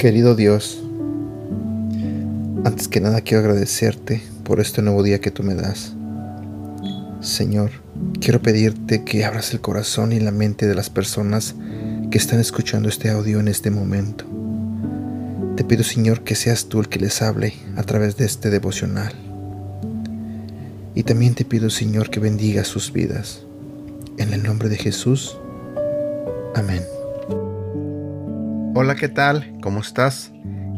Querido Dios, antes que nada quiero agradecerte por este nuevo día que tú me das. Señor, quiero pedirte que abras el corazón y la mente de las personas que están escuchando este audio en este momento. Te pido, Señor, que seas tú el que les hable a través de este devocional. Y también te pido, Señor, que bendiga sus vidas. En el nombre de Jesús. Amén. Hola, ¿qué tal? ¿Cómo estás?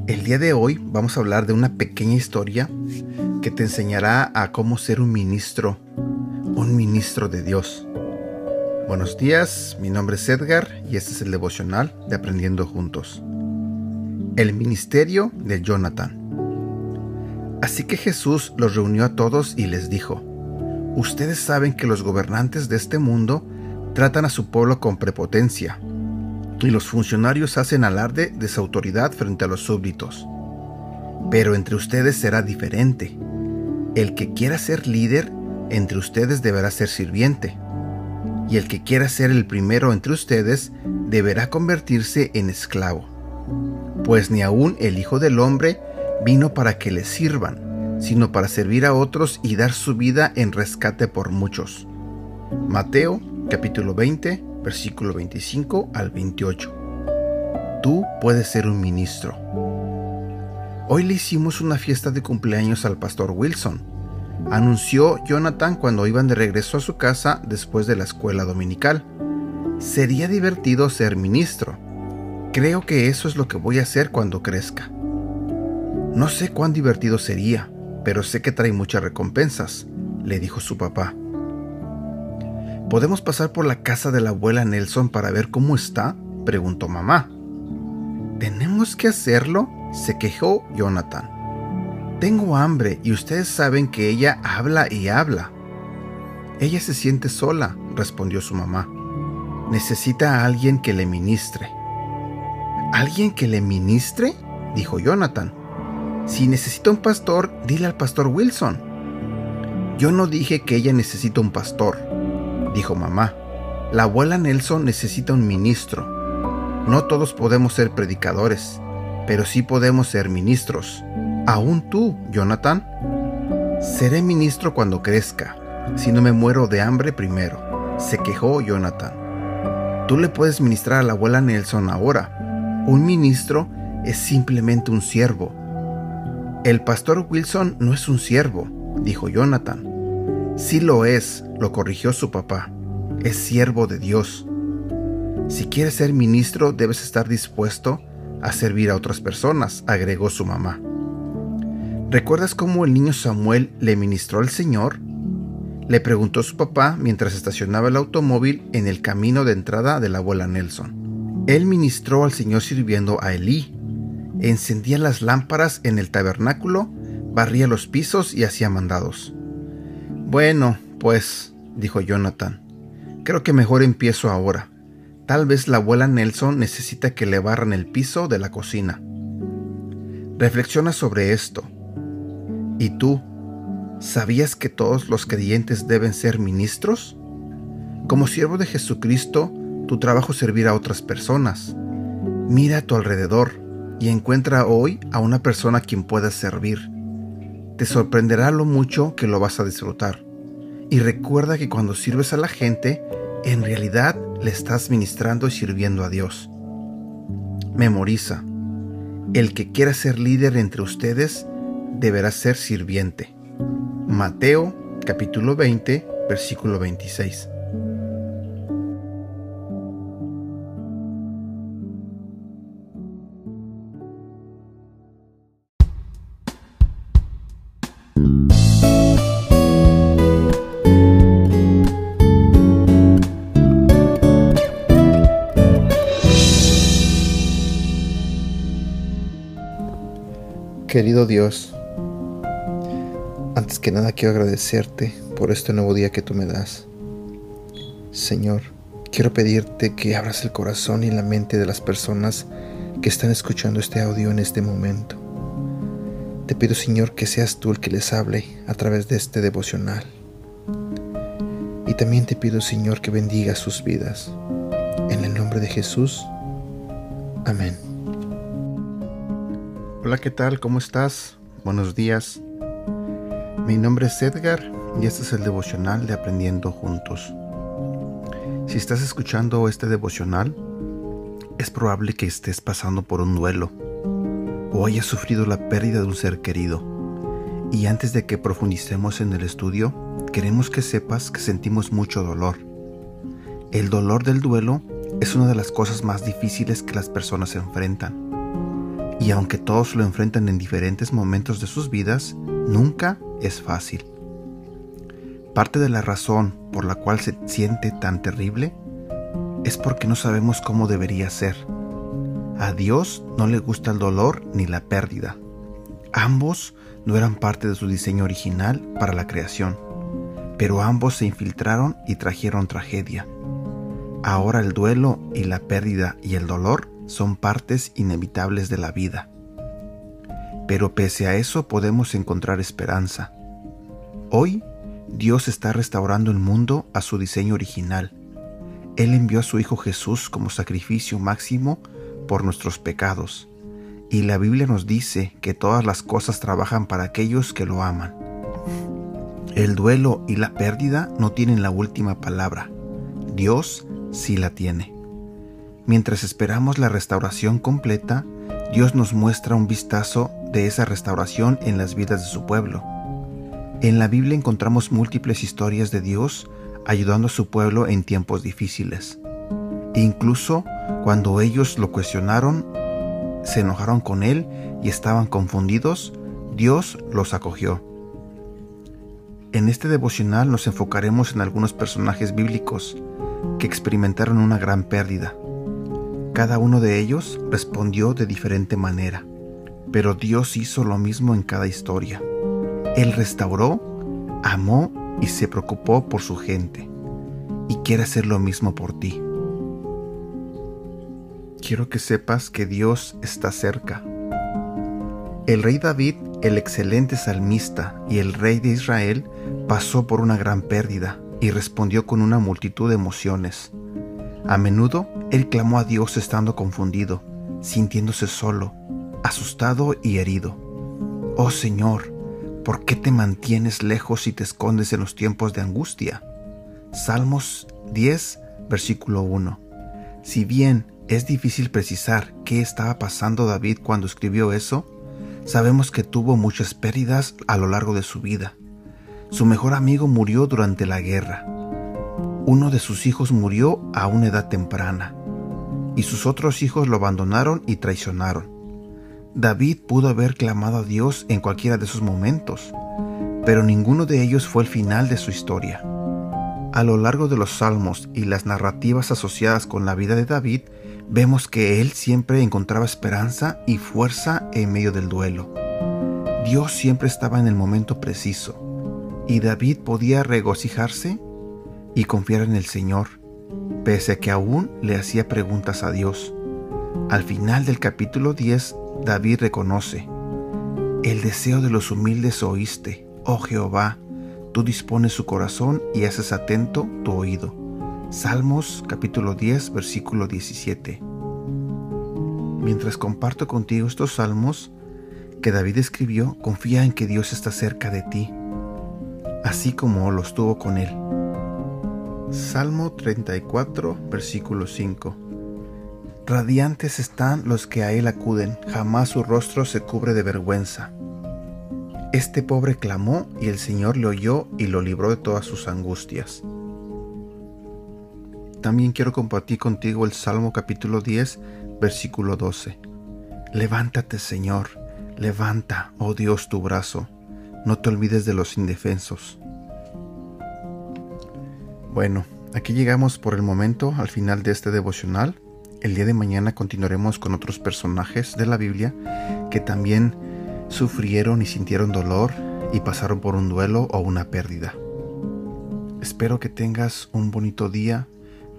El día de hoy vamos a hablar de una pequeña historia que te enseñará a cómo ser un ministro, un ministro de Dios. Buenos días, mi nombre es Edgar y este es el devocional de Aprendiendo Juntos. El ministerio de Jonathan. Así que Jesús los reunió a todos y les dijo, Ustedes saben que los gobernantes de este mundo tratan a su pueblo con prepotencia, y los funcionarios hacen alarde de su autoridad frente a los súbditos. Pero entre ustedes será diferente. El que quiera ser líder entre ustedes deberá ser sirviente, y el que quiera ser el primero entre ustedes deberá convertirse en esclavo. Pues ni aun el Hijo del Hombre vino para que le sirvan, sino para servir a otros y dar su vida en rescate por muchos. Mateo capítulo 20, versículo 25 al 28. Tú puedes ser un ministro. Hoy le hicimos una fiesta de cumpleaños al pastor Wilson. Anunció Jonathan cuando iban de regreso a su casa después de la escuela dominical. Sería divertido ser ministro. Creo que eso es lo que voy a hacer cuando crezca. No sé cuán divertido sería, pero sé que trae muchas recompensas, le dijo su papá. ¿Podemos pasar por la casa de la abuela Nelson para ver cómo está? preguntó mamá. ¿Tenemos que hacerlo? se quejó Jonathan. Tengo hambre y ustedes saben que ella habla y habla. Ella se siente sola, respondió su mamá. Necesita a alguien que le ministre. ¿Alguien que le ministre? dijo Jonathan. Si necesita un pastor, dile al pastor Wilson. Yo no dije que ella necesita un pastor dijo mamá. La abuela Nelson necesita un ministro. No todos podemos ser predicadores, pero sí podemos ser ministros. Aún tú, Jonathan. Seré ministro cuando crezca, si no me muero de hambre primero, se quejó Jonathan. Tú le puedes ministrar a la abuela Nelson ahora. Un ministro es simplemente un siervo. El pastor Wilson no es un siervo, dijo Jonathan. Sí lo es, lo corrigió su papá. Es siervo de Dios. Si quieres ser ministro, debes estar dispuesto a servir a otras personas, agregó su mamá. ¿Recuerdas cómo el niño Samuel le ministró al Señor? Le preguntó su papá mientras estacionaba el automóvil en el camino de entrada de la abuela Nelson. Él ministró al Señor sirviendo a Elí. Encendía las lámparas en el tabernáculo, barría los pisos y hacía mandados. Bueno, pues, dijo Jonathan, creo que mejor empiezo ahora. Tal vez la abuela Nelson necesita que le barran el piso de la cocina. Reflexiona sobre esto. ¿Y tú? ¿Sabías que todos los creyentes deben ser ministros? Como siervo de Jesucristo, tu trabajo es servir a otras personas. Mira a tu alrededor y encuentra hoy a una persona a quien puedas servir. Te sorprenderá lo mucho que lo vas a disfrutar. Y recuerda que cuando sirves a la gente, en realidad le estás ministrando y sirviendo a Dios. Memoriza. El que quiera ser líder entre ustedes deberá ser sirviente. Mateo capítulo 20, versículo 26. Dios, antes que nada quiero agradecerte por este nuevo día que tú me das. Señor, quiero pedirte que abras el corazón y la mente de las personas que están escuchando este audio en este momento. Te pido, Señor, que seas tú el que les hable a través de este devocional. Y también te pido, Señor, que bendiga sus vidas. En el nombre de Jesús. Amén. Hola, ¿qué tal? ¿Cómo estás? Buenos días. Mi nombre es Edgar y este es el devocional de Aprendiendo Juntos. Si estás escuchando este devocional, es probable que estés pasando por un duelo o hayas sufrido la pérdida de un ser querido. Y antes de que profundicemos en el estudio, queremos que sepas que sentimos mucho dolor. El dolor del duelo es una de las cosas más difíciles que las personas enfrentan y aunque todos lo enfrentan en diferentes momentos de sus vidas, nunca es fácil. Parte de la razón por la cual se siente tan terrible es porque no sabemos cómo debería ser. A Dios no le gusta el dolor ni la pérdida. Ambos no eran parte de su diseño original para la creación, pero ambos se infiltraron y trajeron tragedia. Ahora el duelo y la pérdida y el dolor son partes inevitables de la vida. Pero pese a eso podemos encontrar esperanza. Hoy Dios está restaurando el mundo a su diseño original. Él envió a su Hijo Jesús como sacrificio máximo por nuestros pecados. Y la Biblia nos dice que todas las cosas trabajan para aquellos que lo aman. El duelo y la pérdida no tienen la última palabra. Dios sí la tiene. Mientras esperamos la restauración completa, Dios nos muestra un vistazo de esa restauración en las vidas de su pueblo. En la Biblia encontramos múltiples historias de Dios ayudando a su pueblo en tiempos difíciles. incluso cuando ellos lo cuestionaron, se enojaron con él y estaban confundidos, Dios los acogió. En este devocional nos enfocaremos en algunos personajes bíblicos que experimentaron una gran pérdida cada uno de ellos respondió de diferente manera, pero Dios hizo lo mismo en cada historia. Él restauró, amó y se preocupó por su gente, y quiere hacer lo mismo por ti. Quiero que sepas que Dios está cerca. El rey David, el excelente salmista y el rey de Israel, pasó por una gran pérdida y respondió con una multitud de emociones. A menudo él clamó a Dios estando confundido, sintiéndose solo, asustado y herido. Oh Señor, ¿por qué te mantienes lejos y te escondes en los tiempos de angustia? Salmos 10, versículo 1. Si bien es difícil precisar qué estaba pasando David cuando escribió eso, sabemos que tuvo muchas pérdidas a lo largo de su vida. Su mejor amigo murió durante la guerra uno de sus hijos murió a una edad temprana, y sus otros hijos lo abandonaron y traicionaron. David pudo haber clamado a Dios en cualquiera de esos momentos, pero ninguno de ellos fue el final de su historia. A lo largo de los salmos y las narrativas asociadas con la vida de David, vemos que él siempre encontraba esperanza y fuerza en medio del duelo. Dios siempre estaba en el momento preciso, y David podía regocijarse y confiar en el Señor, pese a que aún le hacía preguntas a Dios. Al final del capítulo 10, David reconoce, El deseo de los humildes oíste, oh Jehová, tú dispones su corazón y haces atento tu oído. Salmos capítulo 10, versículo 17. Mientras comparto contigo estos salmos que David escribió, confía en que Dios está cerca de ti, así como lo estuvo con él. Salmo 34, versículo 5. Radiantes están los que a él acuden, jamás su rostro se cubre de vergüenza. Este pobre clamó y el Señor le oyó y lo libró de todas sus angustias. También quiero compartir contigo el Salmo capítulo 10, versículo 12. Levántate, Señor, levanta, oh Dios, tu brazo, no te olvides de los indefensos. Bueno, aquí llegamos por el momento al final de este devocional. El día de mañana continuaremos con otros personajes de la Biblia que también sufrieron y sintieron dolor y pasaron por un duelo o una pérdida. Espero que tengas un bonito día.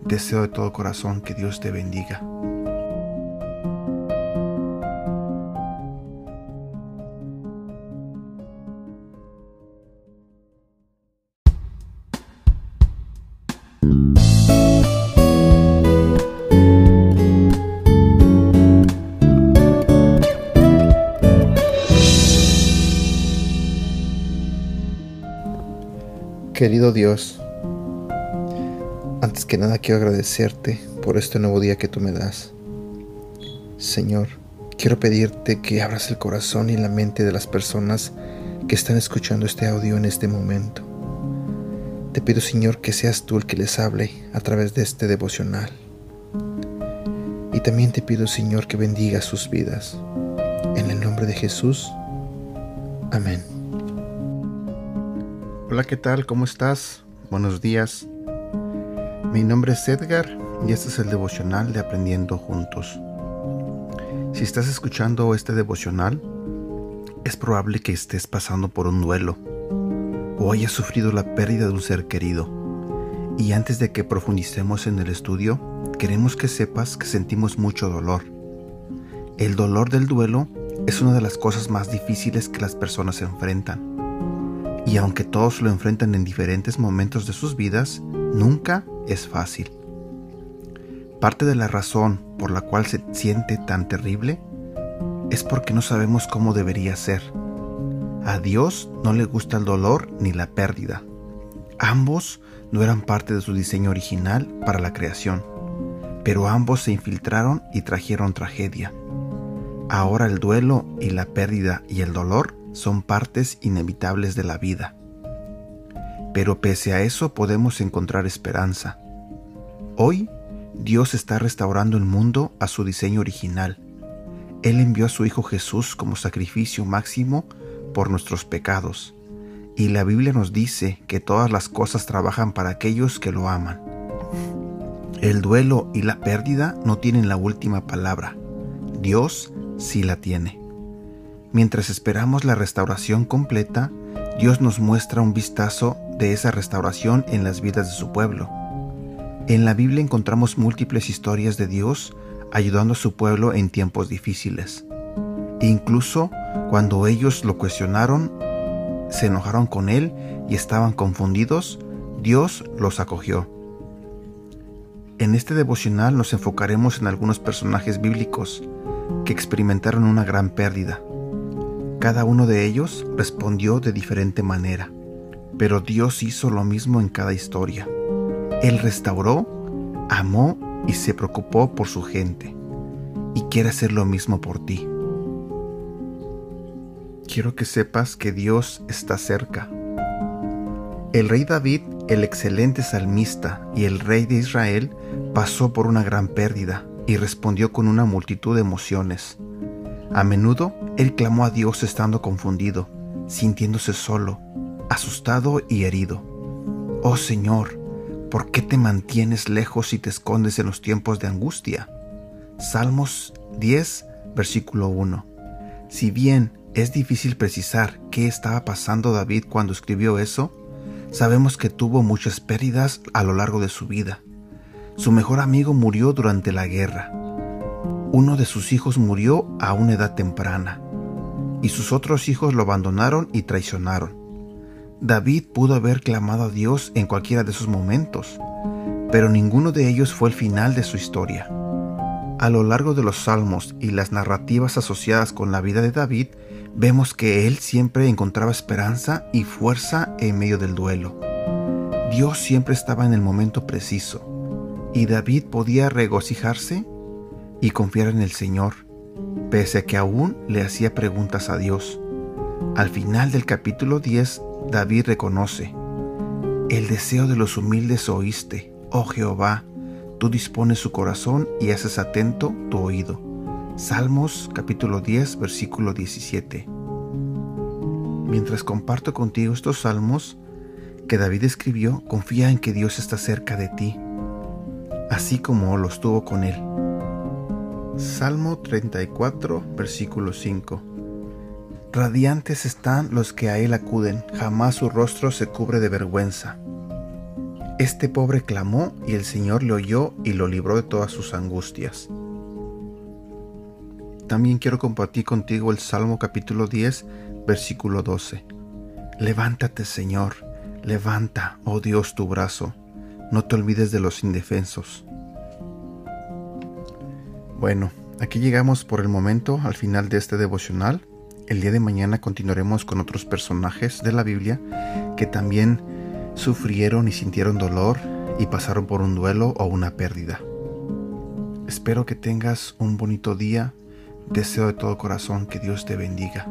Deseo de todo corazón que Dios te bendiga. Querido Dios, antes que nada quiero agradecerte por este nuevo día que tú me das. Señor, quiero pedirte que abras el corazón y la mente de las personas que están escuchando este audio en este momento. Te pido, Señor, que seas tú el que les hable a través de este devocional. Y también te pido, Señor, que bendiga sus vidas. En el nombre de Jesús. Amén. Hola, ¿qué tal? ¿Cómo estás? Buenos días. Mi nombre es Edgar y este es el devocional de Aprendiendo Juntos. Si estás escuchando este devocional, es probable que estés pasando por un duelo o hayas sufrido la pérdida de un ser querido. Y antes de que profundicemos en el estudio, queremos que sepas que sentimos mucho dolor. El dolor del duelo es una de las cosas más difíciles que las personas enfrentan. Y aunque todos lo enfrentan en diferentes momentos de sus vidas, nunca es fácil. Parte de la razón por la cual se siente tan terrible es porque no sabemos cómo debería ser. A Dios no le gusta el dolor ni la pérdida. Ambos no eran parte de su diseño original para la creación, pero ambos se infiltraron y trajeron tragedia. Ahora el duelo y la pérdida y el dolor son partes inevitables de la vida. Pero pese a eso podemos encontrar esperanza. Hoy Dios está restaurando el mundo a su diseño original. Él envió a su Hijo Jesús como sacrificio máximo por nuestros pecados. Y la Biblia nos dice que todas las cosas trabajan para aquellos que lo aman. El duelo y la pérdida no tienen la última palabra. Dios sí la tiene. Mientras esperamos la restauración completa, Dios nos muestra un vistazo de esa restauración en las vidas de su pueblo. En la Biblia encontramos múltiples historias de Dios ayudando a su pueblo en tiempos difíciles. incluso cuando ellos lo cuestionaron, se enojaron con él y estaban confundidos, Dios los acogió. En este devocional nos enfocaremos en algunos personajes bíblicos que experimentaron una gran pérdida. Cada uno de ellos respondió de diferente manera, pero Dios hizo lo mismo en cada historia. Él restauró, amó y se preocupó por su gente, y quiere hacer lo mismo por ti. Quiero que sepas que Dios está cerca. El rey David, el excelente salmista y el rey de Israel, pasó por una gran pérdida y respondió con una multitud de emociones. A menudo él clamó a Dios estando confundido, sintiéndose solo, asustado y herido. Oh Señor, ¿por qué te mantienes lejos y te escondes en los tiempos de angustia? Salmos 10, versículo 1. Si bien es difícil precisar qué estaba pasando David cuando escribió eso, sabemos que tuvo muchas pérdidas a lo largo de su vida. Su mejor amigo murió durante la guerra uno de sus hijos murió a una edad temprana, y sus otros hijos lo abandonaron y traicionaron. David pudo haber clamado a Dios en cualquiera de esos momentos, pero ninguno de ellos fue el final de su historia. A lo largo de los salmos y las narrativas asociadas con la vida de David, vemos que él siempre encontraba esperanza y fuerza en medio del duelo. Dios siempre estaba en el momento preciso, y David podía regocijarse y confiar en el Señor, pese a que aún le hacía preguntas a Dios. Al final del capítulo 10, David reconoce, El deseo de los humildes oíste, oh Jehová, tú dispones su corazón y haces atento tu oído. Salmos capítulo 10, versículo 17. Mientras comparto contigo estos salmos que David escribió, confía en que Dios está cerca de ti, así como lo estuvo con él. Salmo 34, versículo 5. Radiantes están los que a él acuden, jamás su rostro se cubre de vergüenza. Este pobre clamó y el Señor le oyó y lo libró de todas sus angustias. También quiero compartir contigo el Salmo capítulo 10, versículo 12. Levántate, Señor, levanta, oh Dios, tu brazo, no te olvides de los indefensos. Bueno, aquí llegamos por el momento al final de este devocional. El día de mañana continuaremos con otros personajes de la Biblia que también sufrieron y sintieron dolor y pasaron por un duelo o una pérdida. Espero que tengas un bonito día. Deseo de todo corazón que Dios te bendiga.